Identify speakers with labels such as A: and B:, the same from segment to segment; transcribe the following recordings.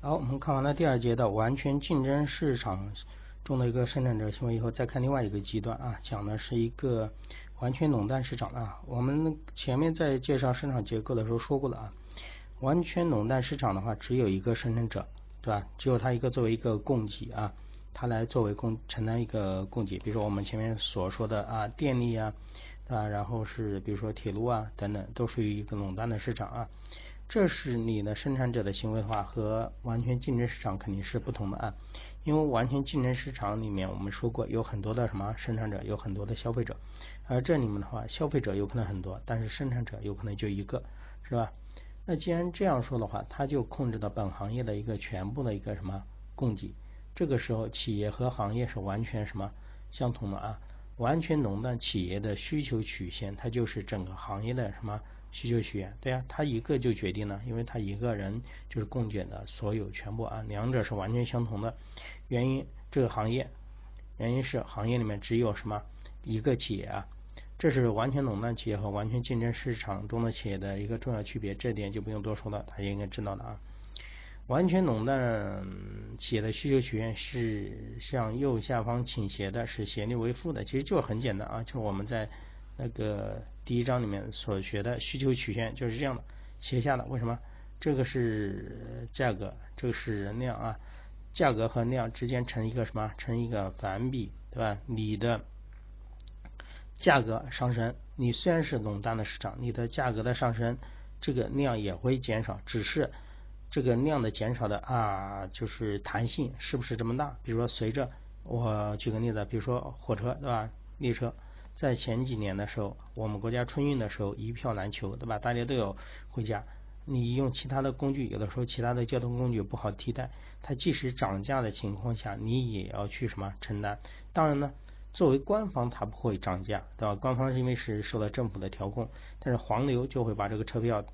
A: 好，我们看完了第二节的完全竞争市场中的一个生产者行为以后，再看另外一个极端啊，讲的是一个完全垄断市场啊。我们前面在介绍市场结构的时候说过了啊，完全垄断市场的话，只有一个生产者，对吧？只有他一个作为一个供给啊，他来作为供承担一个供给。比如说我们前面所说的啊，电力啊，啊，然后是比如说铁路啊等等，都属于一个垄断的市场啊。这是你的生产者的行为的话，和完全竞争市场肯定是不同的啊。因为完全竞争市场里面，我们说过有很多的什么生产者，有很多的消费者。而这里面的话，消费者有可能很多，但是生产者有可能就一个，是吧？那既然这样说的话，他就控制了本行业的一个全部的一个什么供给。这个时候，企业和行业是完全什么相同的啊？完全垄断企业的需求曲线，它就是整个行业的什么？需求曲线，对呀，他一个就决定了，因为他一个人就是供给的所有全部啊，两者是完全相同的。原因这个行业，原因是行业里面只有什么一个企业啊，这是完全垄断企业和完全竞争市场中的企业的一个重要区别，这点就不用多说了，大家应该知道的啊。完全垄断企业的需求曲线是向右下方倾斜的，是斜率为负的，其实就很简单啊，就是我们在。那个第一章里面所学的需求曲线就是这样的，斜下的。为什么？这个是价格，这个是量啊，价格和量之间成一个什么？成一个反比，对吧？你的价格上升，你虽然是垄断的市场，你的价格的上升，这个量也会减少，只是这个量的减少的啊，就是弹性是不是这么大？比如说，随着我举个例子，比如说火车，对吧？列车。在前几年的时候，我们国家春运的时候一票难求，对吧？大家都要回家。你用其他的工具，有的时候其他的交通工具不好替代。它即使涨价的情况下，你也要去什么承担？当然呢，作为官方它不会涨价，对吧？官方是因为是受到政府的调控，但是黄牛就会把这个车票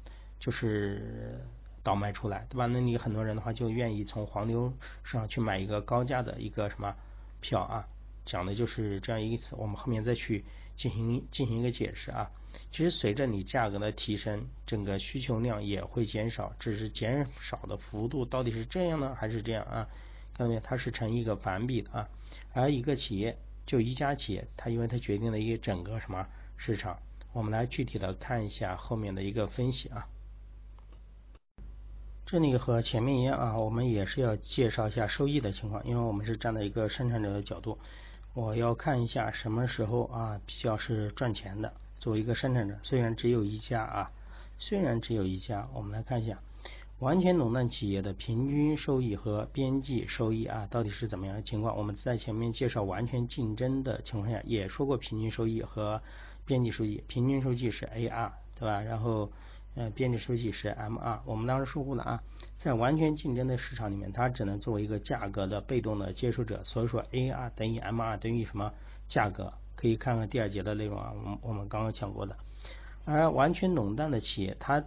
A: 就是倒卖出来，对吧？那你很多人的话就愿意从黄牛上去买一个高价的一个什么票啊？讲的就是这样一个词，我们后面再去进行进行一个解释啊。其实随着你价格的提升，整个需求量也会减少，只是减少的幅度到底是这样呢，还是这样啊？看到没有？它是成一个反比的啊。而一个企业就一家企业，它因为它决定了一个整个什么市场。我们来具体的看一下后面的一个分析啊。这里和前面一样啊，我们也是要介绍一下收益的情况，因为我们是站在一个生产者的角度。我要看一下什么时候啊比较是赚钱的。作为一个生产者，虽然只有一家啊，虽然只有一家，我们来看一下完全垄断企业的平均收益和边际收益啊到底是怎么样的情况。我们在前面介绍完全竞争的情况下也说过平均收益和边际收益，平均收益是 AR 对吧？然后呃边际收益是 MR，我们当时说过了啊。在完全竞争的市场里面，它只能作为一个价格的被动的接受者，所以说 AR 等于 MR 等于什么价格？可以看看第二节的内容啊，我们我们刚刚讲过的。而完全垄断的企业，它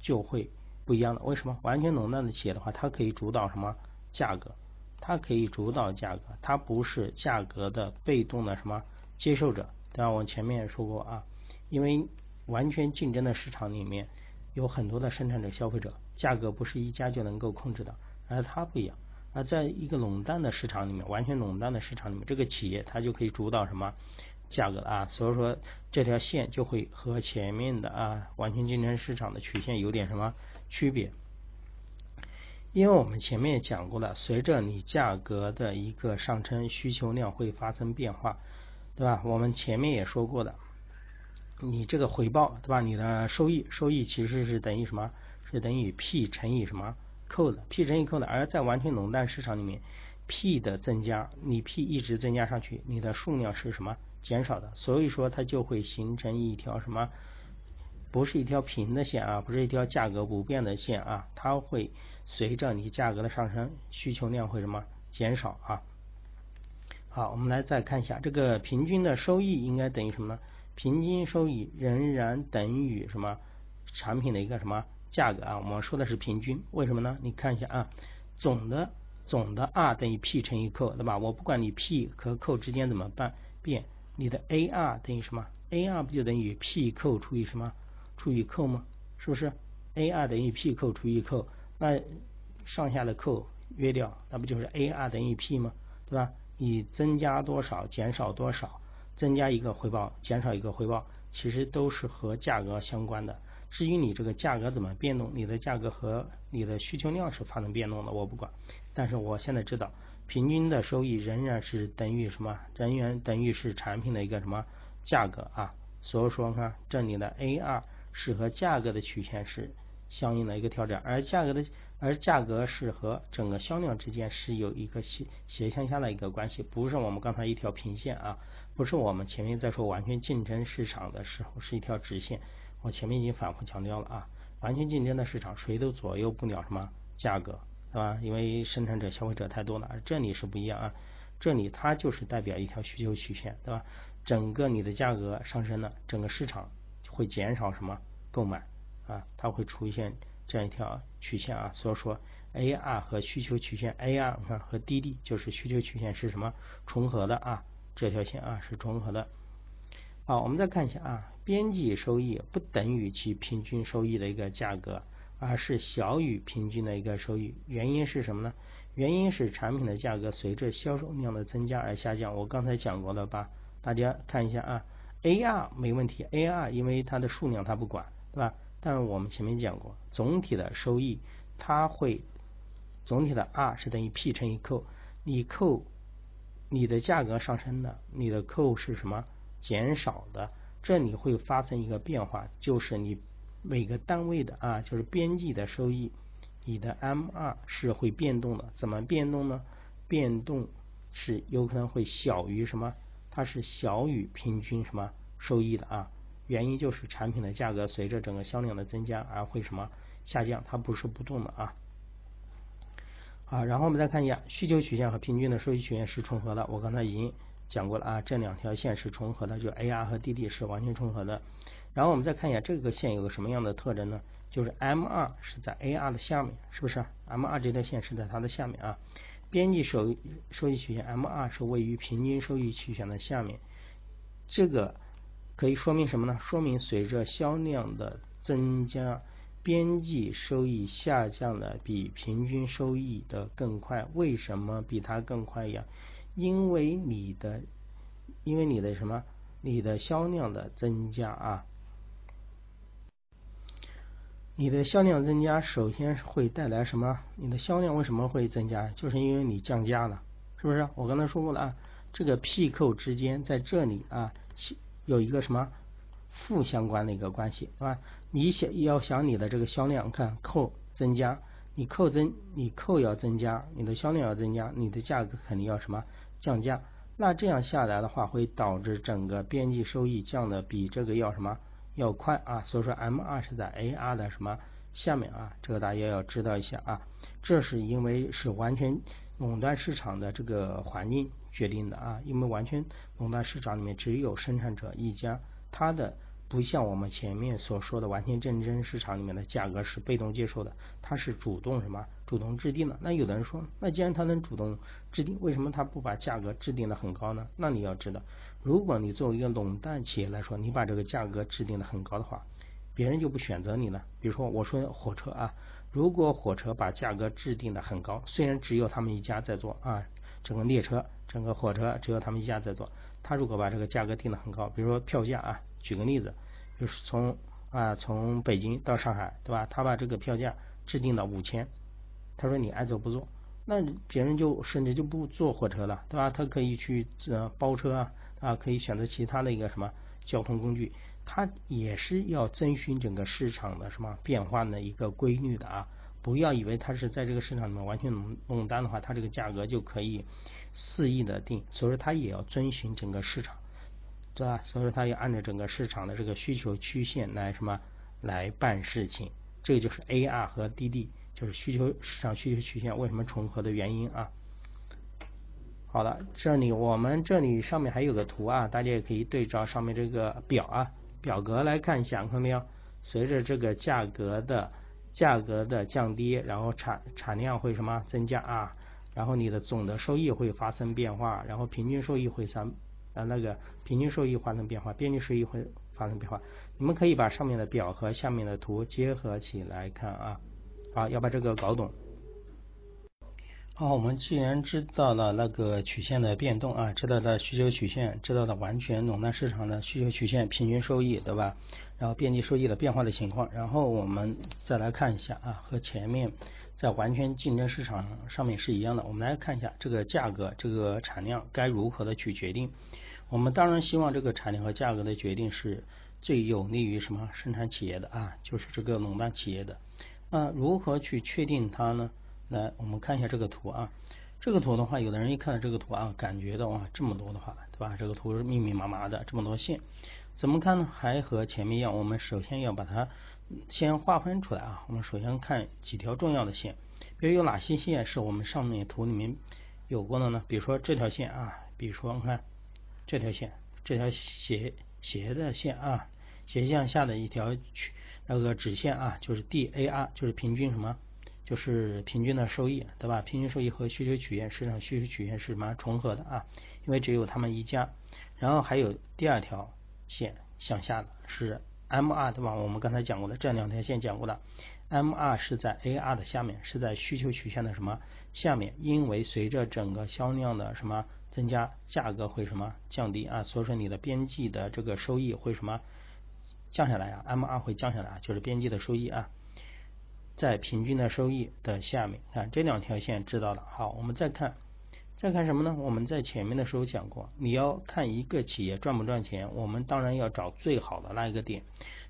A: 就会不一样的。为什么？完全垄断的企业的话，它可以主导什么价格？它可以主导价格，它不是价格的被动的什么接受者。对吧？我前面也说过啊，因为完全竞争的市场里面有很多的生产者、消费者。价格不是一家就能够控制的，而它不一样。而在一个垄断的市场里面，完全垄断的市场里面，这个企业它就可以主导什么价格啊？所以说这条线就会和前面的啊完全竞争市场的曲线有点什么区别？因为我们前面也讲过了，随着你价格的一个上升，需求量会发生变化，对吧？我们前面也说过的，你这个回报，对吧？你的收益，收益其实是等于什么？是等于 P 乘以什么 Q 的？P 乘以 Q 的，而在完全垄断市场里面，P 的增加，你 P 一直增加上去，你的数量是什么减少的？所以说它就会形成一条什么？不是一条平的线啊，不是一条价格不变的线啊，它会随着你价格的上升，需求量会什么减少啊？好，我们来再看一下这个平均的收益应该等于什么呢？平均收益仍然等于什么产品的一个什么？价格啊，我们说的是平均，为什么呢？你看一下啊，总的总的 R 等于 P 乘以 Q，对吧？我不管你 P 和 Q 之间怎么办变，你的 AR 等于什么？AR 不就等于 P Q 除以什么？除以 Q 吗？是不是？AR 等于 P Q 除以 Q，那上下的扣约掉，那不就是 A R 等于 P 吗？对吧？你增加多少，减少多少，增加一个回报，减少一个回报，其实都是和价格相关的。至于你这个价格怎么变动，你的价格和你的需求量是发生变动的，我不管。但是我现在知道，平均的收益仍然是等于什么？仍然等于是产品的一个什么价格啊？所以说看这里的 A 二是和价格的曲线是相应的一个调整，而价格的而价格是和整个销量之间是有一个斜斜向下的一个关系，不是我们刚才一条平线啊，不是我们前面在说完全竞争市场的时候是一条直线。我前面已经反复强调了啊，完全竞争的市场谁都左右不了什么价格，对吧？因为生产者、消费者太多了，这里是不一样啊，这里它就是代表一条需求曲线，对吧？整个你的价格上升了，整个市场会减少什么购买啊？它会出现这样一条曲线啊，所以说 A R 和需求曲线 A R 你看和 D D 就是需求曲线是什么重合的啊？这条线啊是重合的。好，我们再看一下啊。边际收益不等于其平均收益的一个价格，而是小于平均的一个收益。原因是什么呢？原因是产品的价格随着销售量的增加而下降。我刚才讲过了吧？大家看一下啊，AR 没问题，AR 因为它的数量它不管，对吧？但是我们前面讲过，总体的收益它会总体的 R 是等于 P 乘以 Q，，你扣你的价格上升了，你的扣是什么？减少的。这里会发生一个变化，就是你每个单位的啊，就是边际的收益，你的 M 二是会变动的。怎么变动呢？变动是有可能会小于什么？它是小于平均什么收益的啊？原因就是产品的价格随着整个销量的增加而会什么下降，它不是不动的啊。好，然后我们再看一下需求曲线和平均的收益曲线是重合的。我刚才已经。讲过了啊，这两条线是重合的，就 A R 和 D D 是完全重合的。然后我们再看一下这个线有个什么样的特征呢？就是 M 二是在 A R 的下面，是不是？M 二这条线是在它的下面啊。边际收益收益曲线 M 二是位于平均收益曲线的下面。这个可以说明什么呢？说明随着销量的增加，边际收益下降的比平均收益的更快。为什么比它更快呀？因为你的，因为你的什么？你的销量的增加啊，你的销量增加，首先会带来什么？你的销量为什么会增加？就是因为你降价了，是不是？我刚才说过了啊，这个 P 扣之间在这里啊，有一个什么负相关的一个关系，是吧？你想要想你的这个销量，看扣增加，你扣增，你扣要增加，你的销量要增加，你的价格肯定要什么？降价，那这样下来的话，会导致整个边际收益降的比这个要什么要快啊？所以说 M 二是在 A R 的什么下面啊？这个大家要知道一下啊。这是因为是完全垄断市场的这个环境决定的啊。因为完全垄断市场里面只有生产者一家，它的。不像我们前面所说的完全竞争市场里面的价格是被动接受的，它是主动什么？主动制定的。那有的人说，那既然他能主动制定，为什么他不把价格制定的很高呢？那你要知道，如果你作为一个垄断企业来说，你把这个价格制定的很高的话，别人就不选择你了。比如说我说火车啊，如果火车把价格制定的很高，虽然只有他们一家在做啊，整个列车、整个火车只有他们一家在做，他如果把这个价格定的很高，比如说票价啊。举个例子，就是从啊从北京到上海，对吧？他把这个票价制定到五千，他说你爱坐不坐，那别人就甚至就不坐火车了，对吧？他可以去呃包车啊啊，可以选择其他的一个什么交通工具，他也是要遵循整个市场的什么变化的一个规律的啊！不要以为他是在这个市场里面完全垄垄断的话，他这个价格就可以肆意的定，所以说他也要遵循整个市场。对吧？所以说，他要按照整个市场的这个需求曲线来什么来办事情。这个就是 A R 和 D D，就是需求市场需求曲线为什么重合的原因啊。好了，这里我们这里上面还有个图啊，大家也可以对照上面这个表啊表格来看一下，看到没有？随着这个价格的价格的降低，然后产产量会什么增加啊？然后你的总的收益会发生变化，然后平均收益会三。啊，那个平均收益发生变化，边际收益会发生变化。你们可以把上面的表和下面的图结合起来看啊，啊，要把这个搞懂。好，我们既然知道了那个曲线的变动啊，知道了需求曲线，知道了完全垄断市场的需求曲线、平均收益，对吧？然后边际收益的变化的情况，然后我们再来看一下啊，和前面在完全竞争市场上面是一样的。我们来看一下这个价格、这个产量该如何的去决定。我们当然希望这个产量和价格的决定是最有利于什么生产企业的啊，就是这个垄断企业的。那如何去确定它呢？来，我们看一下这个图啊。这个图的话，有的人一看到这个图啊，感觉到哇，这么多的话，对吧？这个图是密密麻麻的，这么多线，怎么看呢？还和前面一样，我们首先要把它先划分出来啊。我们首先看几条重要的线，比如有哪些线是我们上面图里面有过的呢？比如说这条线啊，比如说看这条线，这条斜斜的线啊，斜向下的一条曲那个直线啊，就是 DAR，就是平均什么？就是平均的收益，对吧？平均收益和需求曲线，市场需求曲线是什么重合的啊？因为只有他们一家。然后还有第二条线向下的是 MR，对吧？我们刚才讲过的这两条线讲过的，MR 是在 AR 的下面，是在需求曲线的什么下面？因为随着整个销量的什么增加，价格会什么降低啊？所以说你的边际的这个收益会什么降下来啊？MR 会降下来，就是边际的收益啊。在平均的收益的下面，看这两条线知道了。好，我们再看，再看什么呢？我们在前面的时候讲过，你要看一个企业赚不赚钱，我们当然要找最好的那一个点。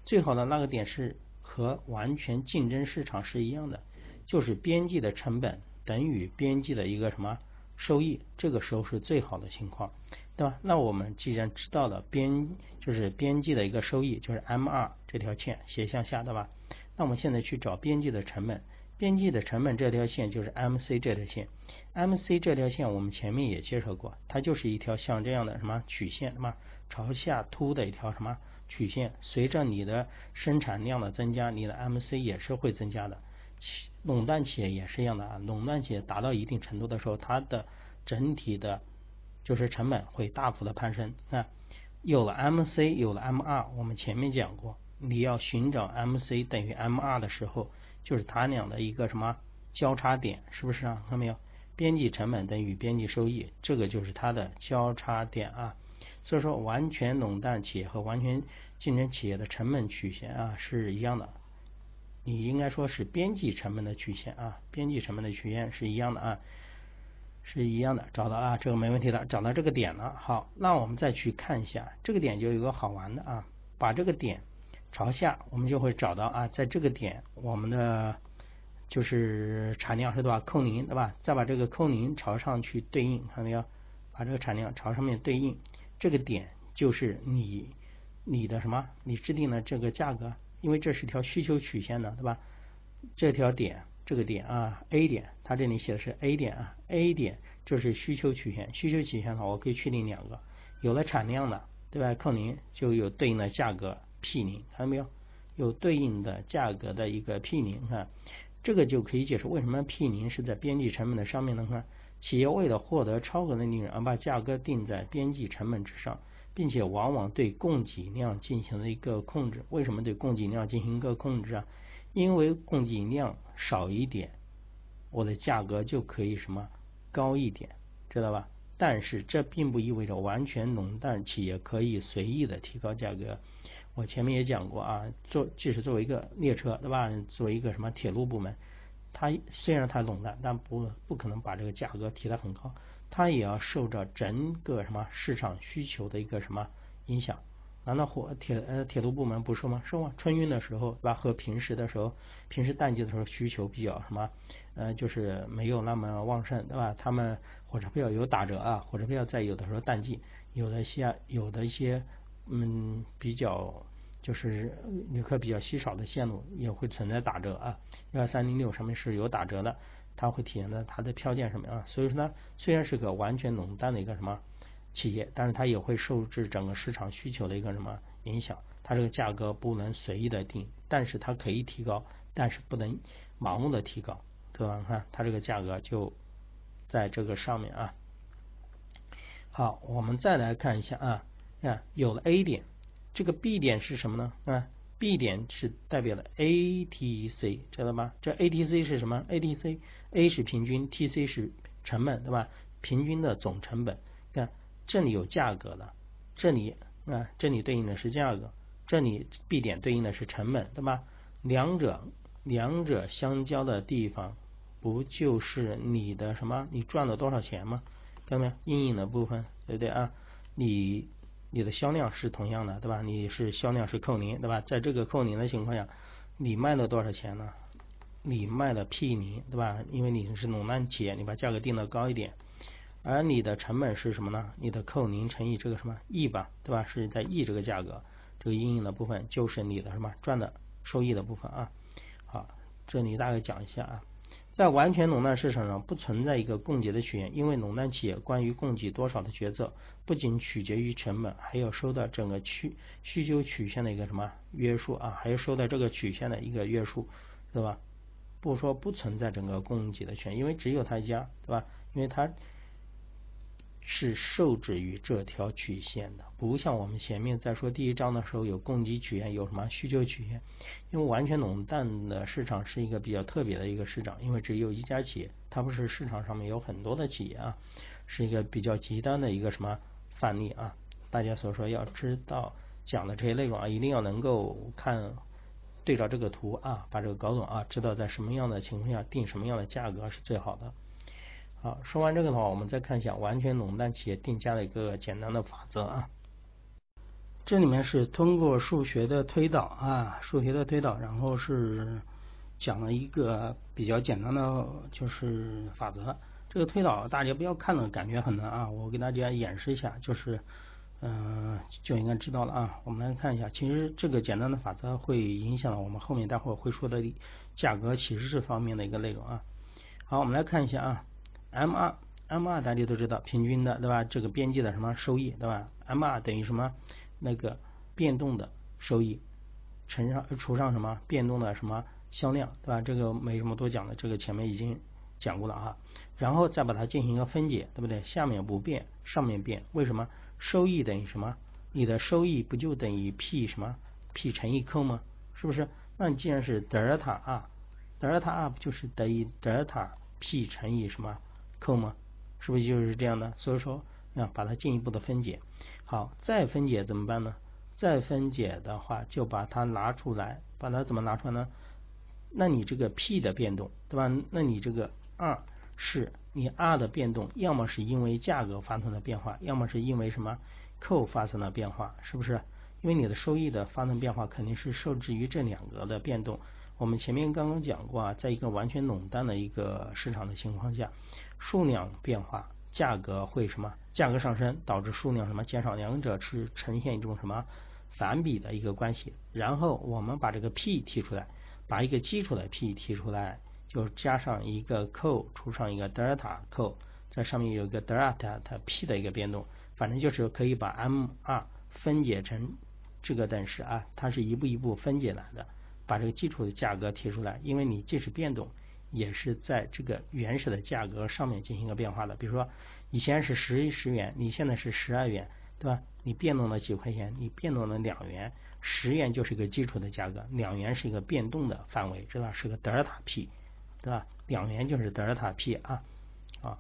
A: 最好的那个点是和完全竞争市场是一样的，就是边际的成本等于边际的一个什么收益，这个时候是最好的情况，对吧？那我们既然知道了边就是边际的一个收益，就是 M 二这条线斜向下，对吧？那我们现在去找边际的成本，边际的成本这条线就是 MC 这条线，MC 这条线我们前面也介绍过，它就是一条像这样的什么曲线，什么朝下凸的一条什么曲线。随着你的生产量的增加，你的 MC 也是会增加的。垄断企业也是一样的啊，垄断企业达到一定程度的时候，它的整体的就是成本会大幅的攀升。那有了 MC，有了 MR，我们前面讲过。你要寻找 MC 等于 MR 的时候，就是它俩的一个什么交叉点，是不是啊？看到没有？边际成本等于边际收益，这个就是它的交叉点啊。所以说，完全垄断企业和完全竞争企业的成本曲线啊是一样的。你应该说是边际成本的曲线啊，边际成本的曲线是一样的啊，是一样的。找到啊，这个没问题的，找到这个点了。好，那我们再去看一下这个点，就有个好玩的啊，把这个点。朝下，我们就会找到啊，在这个点，我们的就是产量是多少？扣零，对吧？再把这个扣零朝上去对应，看到没有？把这个产量朝上面对应，这个点就是你你的什么？你制定的这个价格，因为这是条需求曲线的，对吧？这条点，这个点啊，A 点，它这里写的是 A 点啊，A 点这是需求曲线，需求曲线的话，我可以确定两个，有了产量的，对吧？扣零就有对应的价格。P 零看到没有？有对应的价格的一个 P 零，看这个就可以解释为什么 P 零是在边际成本的上面呢？看企业为了获得超额的利润而把价格定在边际成本之上，并且往往对供给量进行了一个控制。为什么对供给量进行一个控制啊？因为供给量少一点，我的价格就可以什么高一点，知道吧？但是这并不意味着完全垄断企业可以随意的提高价格。我前面也讲过啊，做即使作为一个列车，对吧？作为一个什么铁路部门，它虽然它垄断，但不不可能把这个价格提得很高，它也要受着整个什么市场需求的一个什么影响。难道火铁呃铁路部门不收吗？收啊！春运的时候，对吧？和平时的时候，平时淡季的时候需求比较什么？呃，就是没有那么旺盛，对吧？他们火车票有打折啊，火车票在有的时候淡季，有的些有的一些嗯比较。就是旅客比较稀少的线路也会存在打折啊，幺三零六上面是有打折的，它会体现在它的票价上面啊。所以说呢，虽然是个完全垄断的一个什么企业，但是它也会受制整个市场需求的一个什么影响，它这个价格不能随意的定，但是它可以提高，但是不能盲目的提高，对吧？你看它这个价格就在这个上面啊。好，我们再来看一下啊，看有了 A 点。这个 B 点是什么呢？啊 B 点是代表了 ATC，知道吗？这 ATC 是什么？ATC，A 是平均，TC 是成本，对吧？平均的总成本。这里有价格的，这里啊，这里对应的是价格，这里 B 点对应的是成本，对吧？两者两者相交的地方，不就是你的什么？你赚了多少钱吗？看到没有？阴影的部分，对不对啊？你你的销量是同样的，对吧？你是销量是扣零，对吧？在这个扣零的情况下，你卖了多少钱呢？你卖了 P 零，对吧？因为你是垄断企业，你把价格定的高一点，而你的成本是什么呢？你的扣零乘以这个什么 E 吧，对吧？是在 E 这个价格，这个阴影的部分就是你的什么赚的收益的部分啊。好，这里大概讲一下啊。在完全垄断市场上，不存在一个供给的曲线，因为垄断企业关于供给多少的决策，不仅取决于成本，还要受到整个需需求曲线的一个什么约束啊，还要受到这个曲线的一个约束，对吧？不说不存在整个供给的权，因为只有他一家，对吧？因为他。是受制于这条曲线的，不像我们前面在说第一章的时候有供给曲线，有什么需求曲线。因为完全垄断的市场是一个比较特别的一个市场，因为只有一家企业，它不是市场上面有很多的企业啊，是一个比较极端的一个什么范例啊。大家所说要知道讲的这些内容啊，一定要能够看对照这个图啊，把这个搞懂啊，知道在什么样的情况下定什么样的价格是最好的。好，说完这个的话，我们再看一下完全垄断企业定价的一个简单的法则啊。这里面是通过数学的推导啊，数学的推导，然后是讲了一个比较简单的就是法则。这个推导大家不要看了感觉很难啊，我给大家演示一下，就是嗯就应该知道了啊。我们来看一下，其实这个简单的法则会影响我们后面待会儿会说的价格启示方面的一个内容啊。好，我们来看一下啊。M 二，M 二大家都知道平均的对吧？这个边际的什么收益对吧？M 二等于什么？那个变动的收益乘上除上什么变动的什么销量对吧？这个没什么多讲的，这个前面已经讲过了啊。然后再把它进行一个分解，对不对？下面不变，上面变，为什么？收益等于什么？你的收益不就等于 P 什么 P 乘以 Q 吗？是不是？那你既然是德尔塔 R，德尔塔 R 不就是等于德尔塔 P 乘以什么？扣吗？是不是就是这样的？所以说，那，把它进一步的分解。好，再分解怎么办呢？再分解的话，就把它拿出来，把它怎么拿出来呢？那你这个 P 的变动，对吧？那你这个二是你 R 的变动，要么是因为价格发生了变化，要么是因为什么扣发生了变化，是不是？因为你的收益的发生变化，肯定是受制于这两个的变动。我们前面刚刚讲过啊，在一个完全垄断的一个市场的情况下，数量变化，价格会什么？价格上升导致数量什么减少？两者是呈现一种什么反比的一个关系。然后我们把这个 P 提出来，把一个基础的 P 提出来，就加上一个扣除上一个德尔塔扣，在上面有一个德尔塔它 P 的一个变动，反正就是可以把 M 二分解成这个等式啊，它是一步一步分解来的。把这个基础的价格提出来，因为你即使变动，也是在这个原始的价格上面进行一个变化的。比如说，以前是十十元，你现在是十二元，对吧？你变动了几块钱，你变动了两元，十元就是一个基础的价格，两元是一个变动的范围，知道是个德尔塔 P，对吧？两元就是德尔塔 P 啊啊。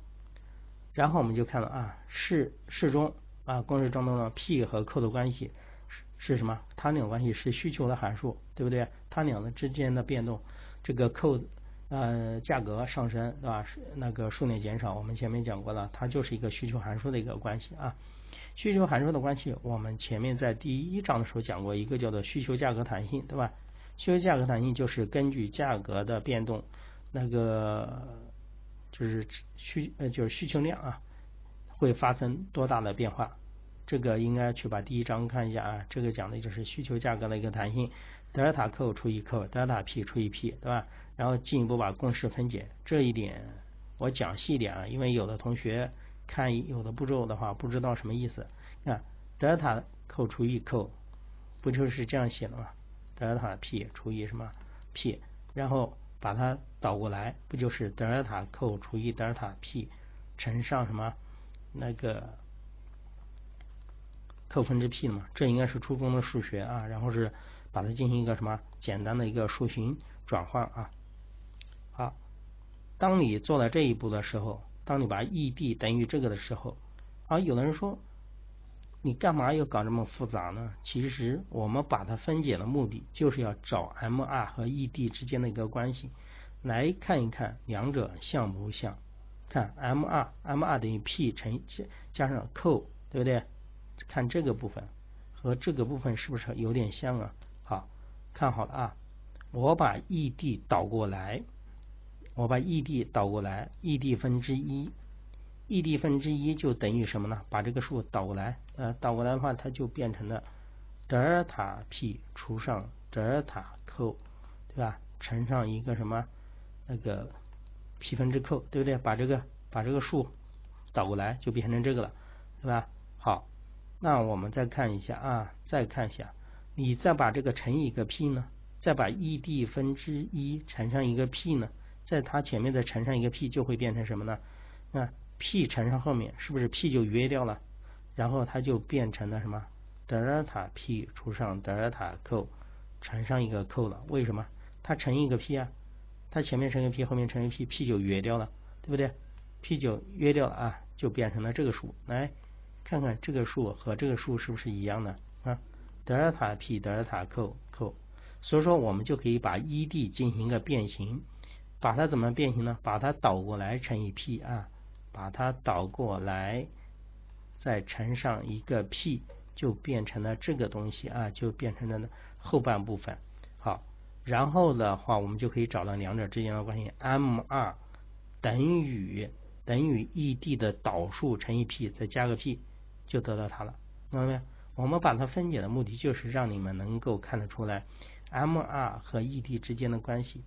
A: 然后我们就看到啊，式式中啊，公式中的 P 和扣的关系。是是什么？它俩关系是需求的函数，对不对？它俩的之间的变动，这个扣呃价格上升，对吧？那个数量减少，我们前面讲过了，它就是一个需求函数的一个关系啊。需求函数的关系，我们前面在第一章的时候讲过，一个叫做需求价格弹性，对吧？需求价格弹性就是根据价格的变动，那个就是需呃就是需求量啊，会发生多大的变化？这个应该去把第一章看一下啊，这个讲的就是需求价格的一个弹性，德尔塔扣除以扣，德尔塔 P 除以 P，对吧？然后进一步把公式分解，这一点我讲细一点啊，因为有的同学看有的步骤的话不知道什么意思。看德尔塔扣除以扣，不就是这样写的吗？德尔塔 P 除以什么 P，然后把它倒过来，不就是德尔塔扣除以德尔塔 P 乘上什么那个？扣分之 P 的嘛，这应该是初中的数学啊。然后是把它进行一个什么简单的一个数循转换啊。好，当你做了这一步的时候，当你把 E D 等于这个的时候，啊，有的人说。你干嘛要搞这么复杂呢？其实我们把它分解的目的就是要找 M R 和 E D 之间的一个关系，来看一看两者像不像。看 M R M R 等于 P 乘加加上 Q，对不对？看这个部分和这个部分是不是有点像啊？看好了啊，我把 E D 导过来，我把 E D 导过来，E D 分之一。E D 分之一就等于什么呢？把这个数倒过来，呃，倒过来的话，它就变成了德尔塔 P 除上德尔塔 Q，对吧？乘上一个什么那个 P 分之 Q，对不对？把这个把这个数倒过来就变成这个了，对吧？好，那我们再看一下啊，再看一下，你再把这个乘以一个 P 呢？再把 E D 分之一乘上一个 P 呢？在它前面再乘上一个 P，就会变成什么呢？那 P 乘上后面是不是 P 就约掉了？然后它就变成了什么？德尔塔 P 除上德尔塔 Q 乘上一个 Q 了。为什么？它乘一个 P 啊，它前面乘一个 P，后面乘一个 P，P 就约掉了，对不对？P 就约掉了啊，就变成了这个数。来看看这个数和这个数是不是一样的？德尔塔 P 德尔塔 Q Q，所以说我们就可以把 E D 进行一个变形，把它怎么变形呢？把它倒过来乘以 P 啊。把它倒过来，再乘上一个 P，就变成了这个东西啊，就变成了后半部分。好，然后的话，我们就可以找到两者之间的关系：M 二等于等于 E D 的导数乘以 P，再加个 P，就得到它了。明白没有？我们把它分解的目的就是让你们能够看得出来 M 二和 E D 之间的关系。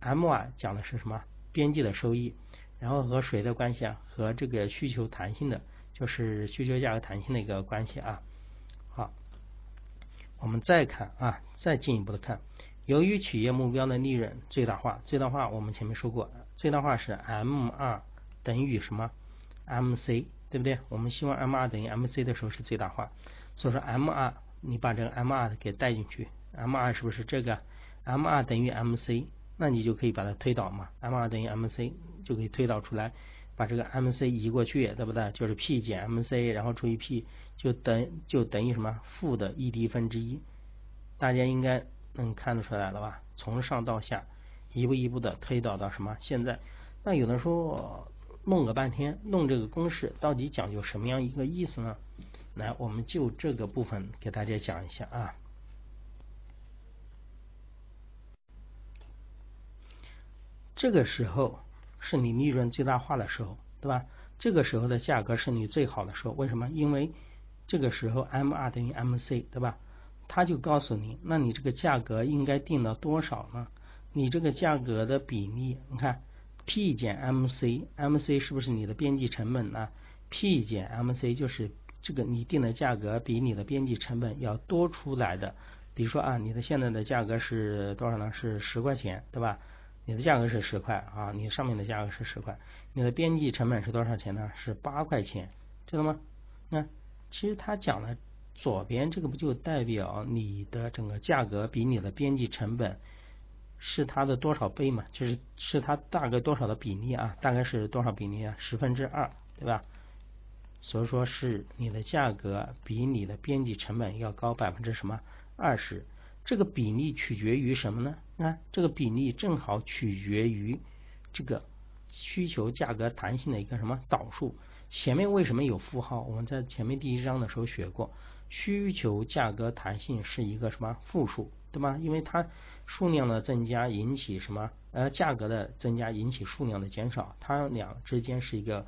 A: M 二讲的是什么？边际的收益。然后和谁的关系啊？和这个需求弹性的，就是需求价格弹性的一个关系啊。好，我们再看啊，再进一步的看，由于企业目标的利润最大化，最大化我们前面说过，最大化是 M 二等于什么？MC 对不对？我们希望 M 二等于 MC 的时候是最大化，所以说，MR，你把这个 MR 给带进去，MR 是不是这个？MR 等于 MC。那你就可以把它推导嘛 MR 等于 MC 就可以推导出来，把这个 MC 移过去，对不对？就是 P 减 MC，然后除以 P，就等就等于什么？负的 ED 分之一。大家应该能看得出来了吧？从上到下，一步一步的推导到什么？现在，那有的说弄个半天，弄这个公式到底讲究什么样一个意思呢？来，我们就这个部分给大家讲一下啊。这个时候是你利润最大化的时候，对吧？这个时候的价格是你最好的时候，为什么？因为这个时候 M 二等于 M C，对吧？他就告诉你，那你这个价格应该定到多少呢？你这个价格的比例，你看 P 减 M C，M C 是不是你的边际成本呢？P 减 M C 就是这个你定的价格比你的边际成本要多出来的。比如说啊，你的现在的价格是多少呢？是十块钱，对吧？你的价格是十块啊，你上面的价格是十块，你的边际成本是多少钱呢？是八块钱，知道吗？那其实他讲的左边这个不就代表你的整个价格比你的边际成本是它的多少倍嘛？就是是它大概多少的比例啊？大概是多少比例啊？十分之二，对吧？所以说是你的价格比你的边际成本要高百分之什么二十？这个比例取决于什么呢？那这个比例正好取决于这个需求价格弹性的一个什么导数。前面为什么有负号？我们在前面第一章的时候学过，需求价格弹性是一个什么负数，对吧？因为它数量的增加引起什么？呃，价格的增加引起数量的减少，它俩之间是一个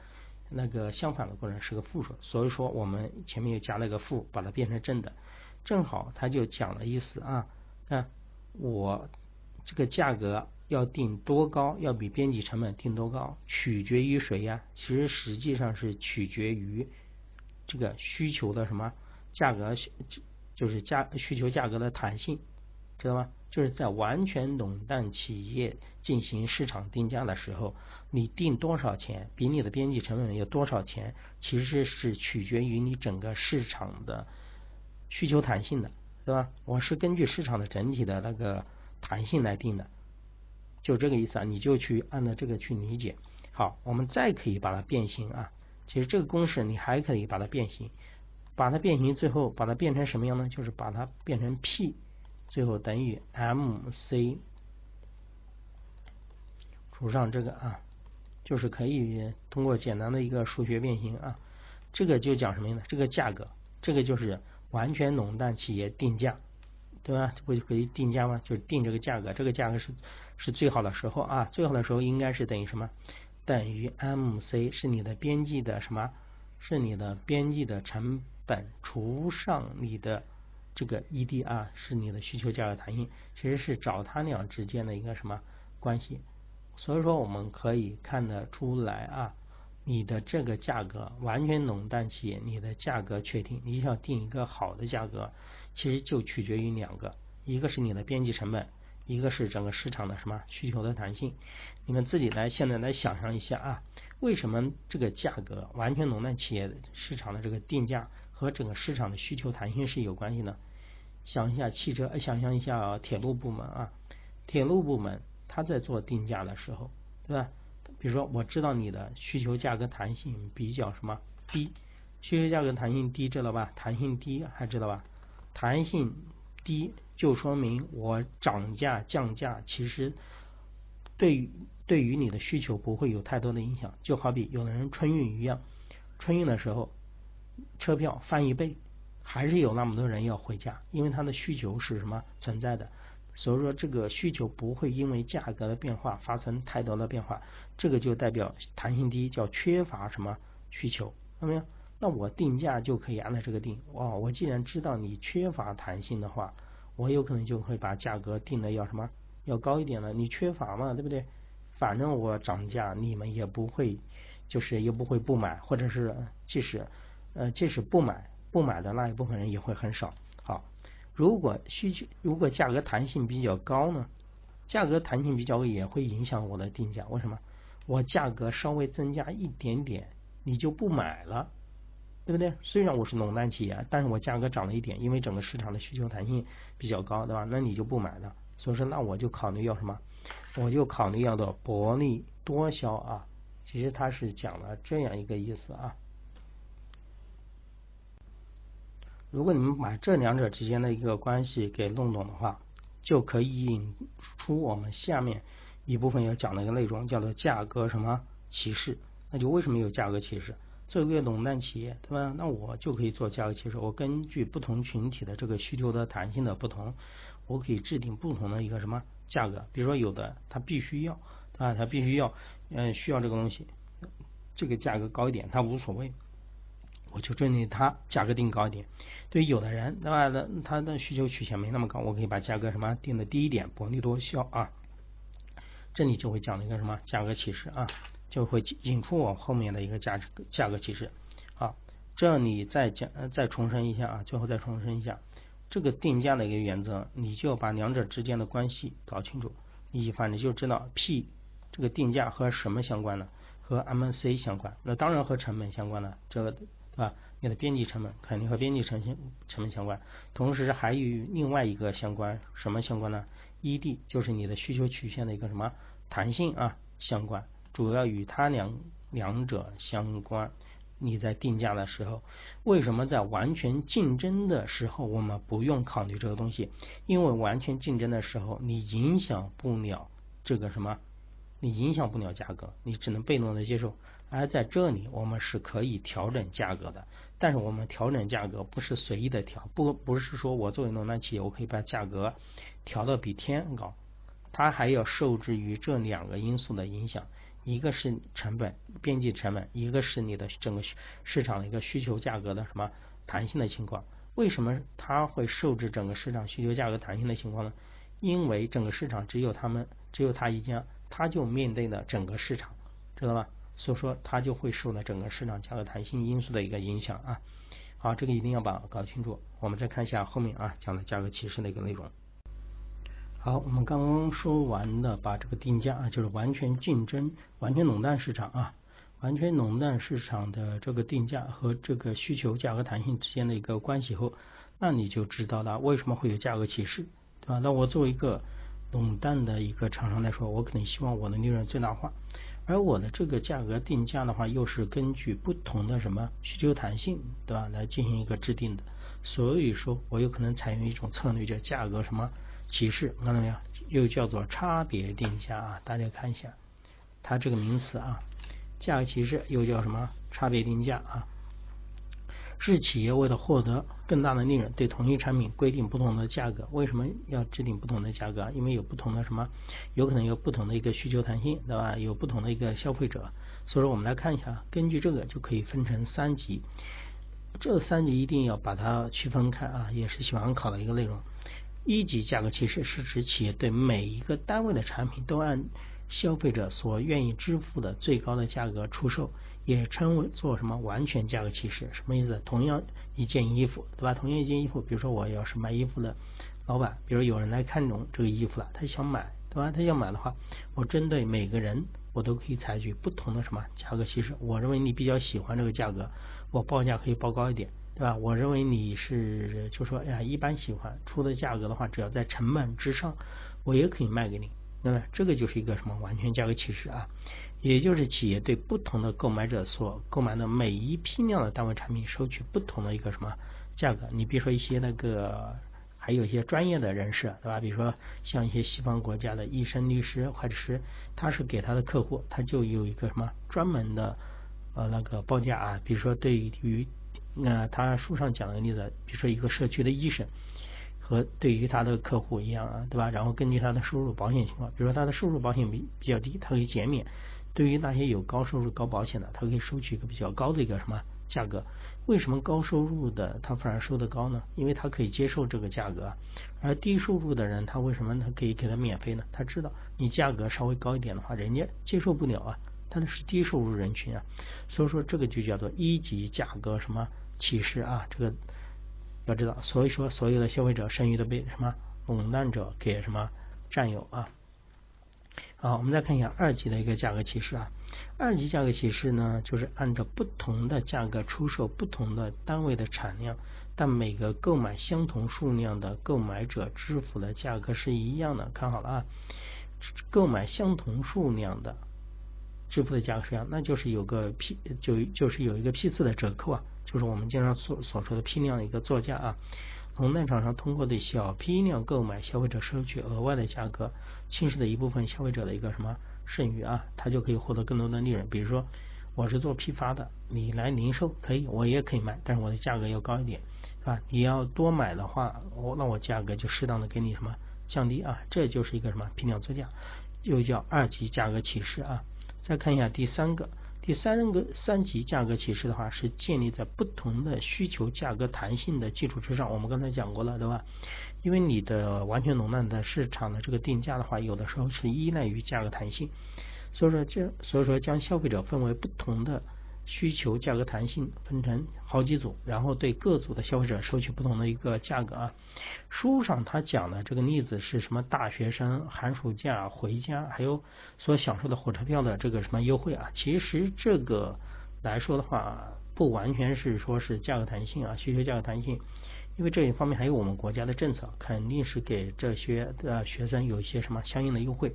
A: 那个相反的过程，是个负数。所以说我们前面又加了个负，把它变成正的。正好他就讲了意思啊，看我这个价格要定多高，要比边际成本定多高，取决于谁呀？其实实际上是取决于这个需求的什么价格，就是价需求价格的弹性，知道吗？就是在完全垄断企业进行市场定价的时候，你定多少钱，比你的边际成本有多少钱，其实是取决于你整个市场的。需求弹性的，对吧？我是根据市场的整体的那个弹性来定的，就这个意思啊，你就去按照这个去理解。好，我们再可以把它变形啊，其实这个公式你还可以把它变形，把它变形最后把它变成什么样呢？就是把它变成 P，最后等于 MC 除上这个啊，就是可以通过简单的一个数学变形啊，这个就讲什么呢？这个价格，这个就是。完全垄断企业定价，对吧？这不就可以定价吗？就是定这个价格，这个价格是是最好的时候啊，最好的时候应该是等于什么？等于 MC 是你的边际的什么？是你的边际的成本除上你的这个 ED 啊，是你的需求价格弹性，其实是找它俩之间的一个什么关系？所以说我们可以看得出来啊。你的这个价格完全垄断企业，你的价格确定，你想定一个好的价格，其实就取决于两个，一个是你的边际成本，一个是整个市场的什么需求的弹性。你们自己来现在来想象一下啊，为什么这个价格完全垄断企业市场的这个定价和整个市场的需求弹性是有关系的？想一下汽车，想象一下铁路部门啊，铁路部门他在做定价的时候，对吧？比如说，我知道你的需求价格弹性比较什么低，需求价格弹性低，知道吧？弹性低还知道吧？弹性低就说明我涨价降价，其实对于对于你的需求不会有太多的影响。就好比有的人春运一样，春运的时候车票翻一倍，还是有那么多人要回家，因为他的需求是什么存在的。所以说，这个需求不会因为价格的变化发生太多的变化，这个就代表弹性低，叫缺乏什么需求，看到没有？那我定价就可以按照这个定。哦，我既然知道你缺乏弹性的话，我有可能就会把价格定的要什么要高一点了。你缺乏嘛，对不对？反正我涨价，你们也不会，就是也不会不买，或者是 即使呃即使不买不买的那一部分人也会很少。好如果需求如果价格弹性比较高呢？价格弹性比较也会影响我的定价。为什么？我价格稍微增加一点点，你就不买了，对不对？虽然我是垄断企业，但是我价格涨了一点，因为整个市场的需求弹性比较高，对吧？那你就不买了。所以说，那我就考虑要什么？我就考虑要的薄利多销啊。其实他是讲了这样一个意思啊。如果你们把这两者之间的一个关系给弄懂的话，就可以引出我们下面一部分要讲的一个内容，叫做价格什么歧视。那就为什么有价格歧视？作为一个垄断企业，对吧？那我就可以做价格歧视。我根据不同群体的这个需求的弹性的不同，我可以制定不同的一个什么价格。比如说有的他必须要啊，他必须要嗯需要这个东西，这个价格高一点他无所谓。我就针对它价格定高一点，对有的人对吧？他他的需求曲线没那么高，我可以把价格什么定的低一点，薄利多销啊。这里就会讲一个什么价格歧视啊，就会引出我后面的一个价值价格歧视。好，这里再讲再重申一下啊，最后再重申一下这个定价的一个原则，你就把两者之间的关系搞清楚，你反正就知道 P 这个定价和什么相关呢？和 MC 相关，那当然和成本相关了，这个。啊，你的边际成本肯定和边际成本成本相关，同时还与另外一个相关，什么相关呢？ED 就是你的需求曲线的一个什么弹性啊相关，主要与它两两者相关。你在定价的时候，为什么在完全竞争的时候我们不用考虑这个东西？因为完全竞争的时候，你影响不了这个什么，你影响不了价格，你只能被动的接受。而在这里，我们是可以调整价格的，但是我们调整价格不是随意的调，不不是说我作为垄断企业，我可以把价格调的比天高，它还要受制于这两个因素的影响，一个是成本边际成本，一个是你的整个市场的一个需求价格的什么弹性的情况。为什么它会受制整个市场需求价格弹性的情况呢？因为整个市场只有他们，只有他一家，他就面对了整个市场，知道吧？所以说，它就会受到整个市场价格弹性因素的一个影响啊。好，这个一定要把搞清楚。我们再看一下后面啊讲的价格歧视的一个内容。好，我们刚刚说完了，把这个定价啊，就是完全竞争、完全垄断市场啊，完全垄断市场的这个定价和这个需求价格弹性之间的一个关系后，那你就知道了为什么会有价格歧视，对吧？那我作为一个垄断的一个厂商来说，我肯定希望我的利润最大化，而我的这个价格定价的话，又是根据不同的什么需求弹性，对吧？来进行一个制定的。所以说我有可能采用一种策略，叫价格什么歧视，看到没有？又叫做差别定价啊！大家看一下，它这个名词啊，价格歧视又叫什么？差别定价啊？是企业为了获得更大的利润，对同一产品规定不同的价格。为什么要制定不同的价格？因为有不同的什么，有可能有不同的一个需求弹性，对吧？有不同的一个消费者。所以说，我们来看一下，根据这个就可以分成三级。这三级一定要把它区分开啊，也是喜欢考的一个内容。一级价格歧视是指企业对每一个单位的产品都按消费者所愿意支付的最高的价格出售。也称为做什么完全价格歧视？什么意思？同样一件衣服，对吧？同样一件衣服，比如说我要是卖衣服的老板，比如有人来看中这个衣服了，他想买，对吧？他要买的话，我针对每个人，我都可以采取不同的什么价格歧视。我认为你比较喜欢这个价格，我报价可以报高一点，对吧？我认为你是就说哎呀一般喜欢出的价格的话，只要在成本之上，我也可以卖给你。那么这个就是一个什么完全价格歧视啊？也就是企业对不同的购买者所购买的每一批量的单位产品收取不同的一个什么价格？你比如说一些那个，还有一些专业的人士，对吧？比如说像一些西方国家的医生、律师，或者是他是给他的客户，他就有一个什么专门的呃那个报价啊。比如说对于呃他书上讲的例子，比如说一个社区的医生。和对于他的客户一样啊，对吧？然后根据他的收入、保险情况，比如说他的收入保险比比较低，他可以减免；对于那些有高收入、高保险的，他可以收取一个比较高的一个什么价格？为什么高收入的他反而收的高呢？因为他可以接受这个价格，而低收入的人他为什么他可以给他免费呢？他知道你价格稍微高一点的话，人家接受不了啊，他的是低收入人群啊，所以说这个就叫做一级价格什么歧视啊，这个。要知道，所以说所有的消费者剩余都被什么垄断者给什么占有啊？好，我们再看一下二级的一个价格歧视啊。二级价格歧视呢，就是按照不同的价格出售不同的单位的产量，但每个购买相同数量的购买者支付的价格是一样的。看好了啊，购买相同数量的支付的价格是一样，那就是有个批就就是有一个批次的折扣啊。就是我们经常所所说的批量的一个作价啊，垄断厂商通过对小批量购买消费者收取额外的价格，侵蚀的一部分消费者的一个什么剩余啊，他就可以获得更多的利润。比如说，我是做批发的，你来零售可以，我也可以卖，但是我的价格要高一点，是吧？你要多买的话，我那我价格就适当的给你什么降低啊，这就是一个什么批量作价，又叫二级价格歧视啊。再看一下第三个。第三个三级价格歧视的话，是建立在不同的需求价格弹性的基础之上。我们刚才讲过了，对吧？因为你的完全垄断的市场的这个定价的话，有的时候是依赖于价格弹性，所以说这所以说将消费者分为不同的。需求价格弹性分成好几组，然后对各组的消费者收取不同的一个价格啊。书上他讲的这个例子是什么？大学生寒暑假回家，还有所享受的火车票的这个什么优惠啊？其实这个来说的话，不完全是说是价格弹性啊，需求价格弹性，因为这一方面还有我们国家的政策，肯定是给这些的学生有一些什么相应的优惠。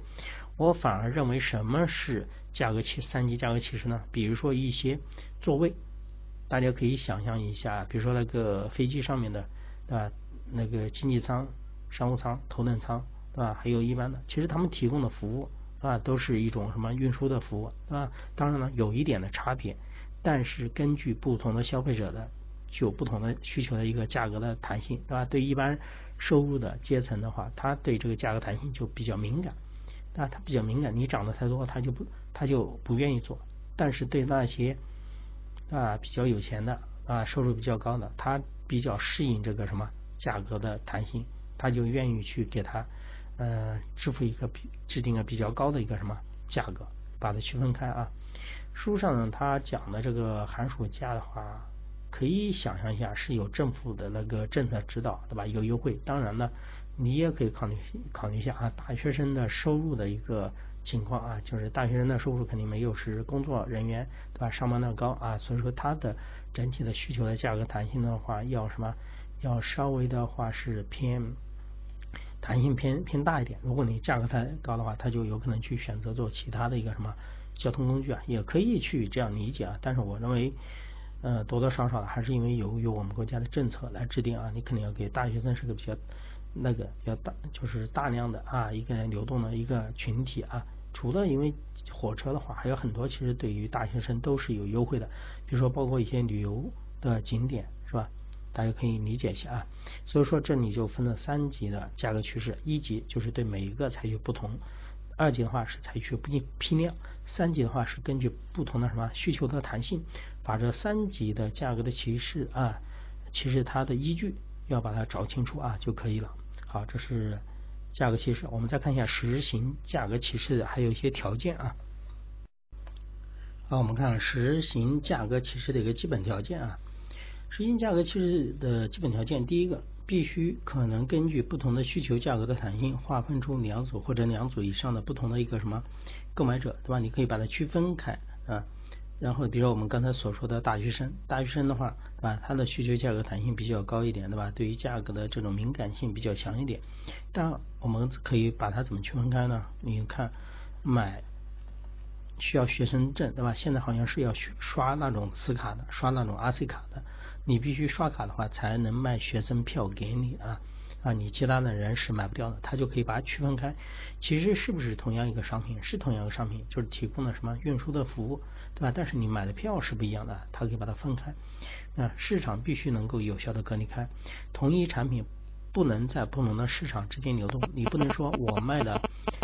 A: 我反而认为什么是价格歧三级价格歧视呢？比如说一些座位，大家可以想象一下，比如说那个飞机上面的，对吧？那个经济舱、商务舱、头等舱，对吧？还有一般的，其实他们提供的服务啊，都是一种什么运输的服务，对吧？当然了，有一点的差别，但是根据不同的消费者的具有不同的需求的一个价格的弹性，对吧？对一般收入的阶层的话，他对这个价格弹性就比较敏感。啊，他比较敏感，你涨得太多，他就不他就不愿意做。但是对那些啊比较有钱的啊收入比较高的，他比较适应这个什么价格的弹性，他就愿意去给他呃支付一个比制定个比较高的一个什么价格，把它区分开啊。书上呢他讲的这个寒暑假的话，可以想象一下是有政府的那个政策指导，对吧？有优惠，当然呢。你也可以考虑考虑一下啊，大学生的收入的一个情况啊，就是大学生的收入肯定没有是工作人员对吧上班的高啊，所以说它的整体的需求的价格弹性的话，要什么要稍微的话是偏弹性偏偏大一点。如果你价格太高的话，他就有可能去选择做其他的一个什么交通工具啊，也可以去这样理解啊。但是我认为，呃，多多少少的还是因为由于我们国家的政策来制定啊，你肯定要给大学生是个比较那个要大，就是大量的啊一个人流动的一个群体啊。除了因为火车的话，还有很多其实对于大学生都是有优惠的，比如说包括一些旅游的景点，是吧？大家可以理解一下啊。所以说这里就分了三级的价格趋势，一级就是对每一个采取不同，二级的话是采取不定批量，三级的话是根据不同的什么需求的弹性，把这三级的价格的歧视啊，其实它的依据要把它找清楚啊就可以了。好，这是。价格歧视，我们再看一下实行价格歧视的还有一些条件啊。好，我们看实行价格歧视的一个基本条件啊。实行价格歧视的基本条件，第一个，必须可能根据不同的需求价格的弹性，划分出两组或者两组以上的不同的一个什么购买者，对吧？你可以把它区分开啊。然后，比如说我们刚才所说的大学生，大学生的话，啊，他的需求价格弹性比较高一点，对吧？对于价格的这种敏感性比较强一点。但我们可以把它怎么区分开呢？你看，买需要学生证，对吧？现在好像是要刷那种磁卡的，刷那种 RC 卡的，你必须刷卡的话才能卖学生票给你啊。啊，你其他的人是买不掉的，他就可以把它区分开。其实是不是同样一个商品？是同样一个商品，就是提供的什么运输的服务，对吧？但是你买的票是不一样的，它可以把它分开。那市场必须能够有效的隔离开，同一产品。不能在不同的市场之间流动，你不能说我卖了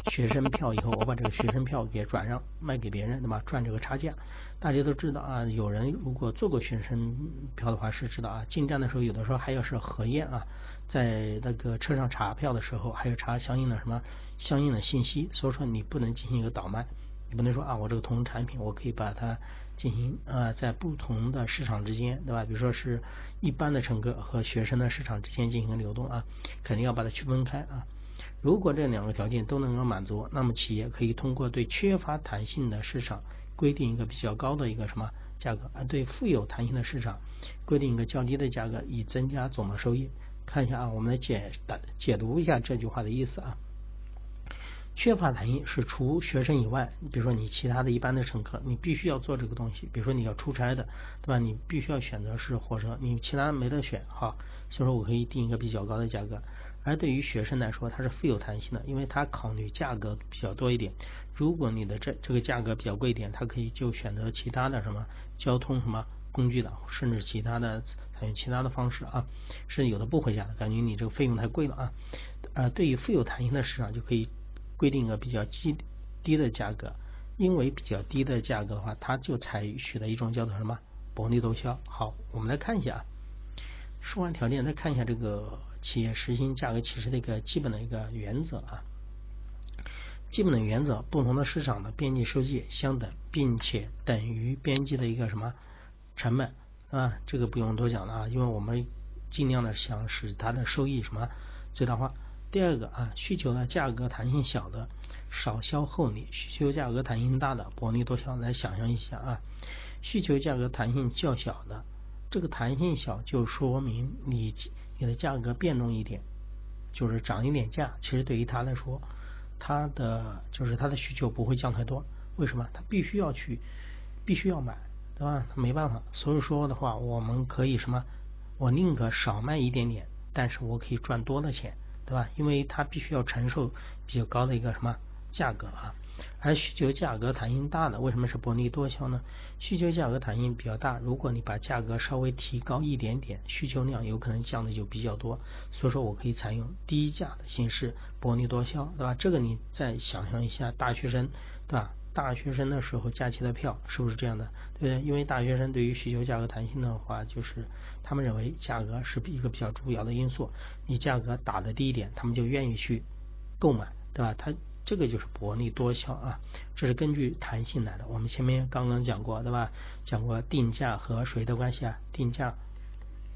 A: 学生票以后，我把这个学生票给转让卖给别人，对吧？赚这个差价。大家都知道啊，有人如果做过学生票的话是知道啊，进站的时候有的时候还要是核验啊，在那个车上查票的时候还要查相应的什么相应的信息，所以说你不能进行一个倒卖，不能说啊，我这个同产品我可以把它。进行呃，在不同的市场之间，对吧？比如说是一般的乘客和学生的市场之间进行流动啊，肯定要把它区分开啊。如果这两个条件都能够满足，那么企业可以通过对缺乏弹性的市场规定一个比较高的一个什么价格，而对富有弹性的市场规定一个较低的价格，以增加总的收益。看一下啊，我们来解答解读一下这句话的意思啊。缺乏弹性是除学生以外，比如说你其他的一般的乘客，你必须要做这个东西。比如说你要出差的，对吧？你必须要选择是火车，你其他没得选，哈，所以说我可以定一个比较高的价格。而对于学生来说，它是富有弹性的，因为它考虑价格比较多一点。如果你的这这个价格比较贵一点，它可以就选择其他的什么交通什么工具的，甚至其他的采用其他的方式啊，甚至有的不回家的，感觉你这个费用太贵了啊。呃，对于富有弹性的市场就可以。规定个比较低低的价格，因为比较低的价格的话，它就采取的一种叫做什么薄利多销。好，我们来看一下啊，说完条件，再看一下这个企业实行价格歧视的一个基本的一个原则啊。基本的原则，不同的市场的边际收益相等，并且等于边际的一个什么成本啊？这个不用多讲了啊，因为我们尽量的想使它的收益什么最大化。第二个啊，需求的价格弹性小的少销厚利，需求价格弹性大的薄利多销。来想象一下啊，需求价格弹性较小的，这个弹性小就说明你你的价格变动一点，就是涨一点价，其实对于他来说，他的就是他的需求不会降太多。为什么？他必须要去，必须要买，对吧？他没办法。所以说的话，我们可以什么？我宁可少卖一点点，但是我可以赚多的钱。对吧？因为它必须要承受比较高的一个什么价格啊？而需求价格弹性大的，为什么是薄利多销呢？需求价格弹性比较大，如果你把价格稍微提高一点点，需求量有可能降的就比较多。所以说我可以采用低价的形式薄利多销，对吧？这个你再想象一下，大学生，对吧？大学生的时候假期的票是不是这样的？对不对？因为大学生对于需求价格弹性的话，就是他们认为价格是一个比较主要的因素。你价格打的低一点，他们就愿意去购买，对吧？它这个就是薄利多销啊，这是根据弹性来的。我们前面刚刚讲过，对吧？讲过定价和谁的关系啊？定价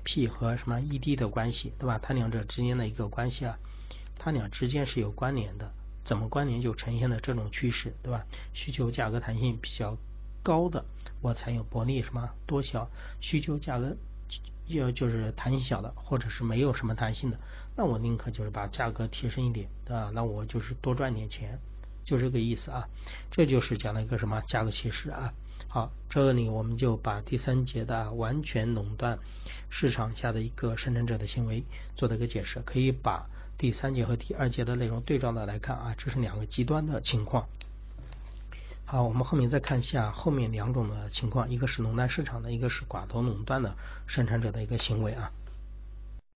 A: P 和什么 ED 的关系，对吧？它两者之间的一个关系啊，它俩之间是有关联的。怎么关联就呈现了这种趋势，对吧？需求价格弹性比较高的，我采用薄利什么多销；需求价格要就是弹性小的，或者是没有什么弹性的，那我宁可就是把价格提升一点啊，那我就是多赚点钱，就这个意思啊。这就是讲了一个什么价格歧视啊。好，这里我们就把第三节的完全垄断市场下的一个生产者的行为做了一个解释，可以把第三节和第二节的内容对照的来看啊，这是两个极端的情况。好，我们后面再看一下后面两种的情况，一个是垄断市场的，一个是寡头垄断的生产者的一个行为啊。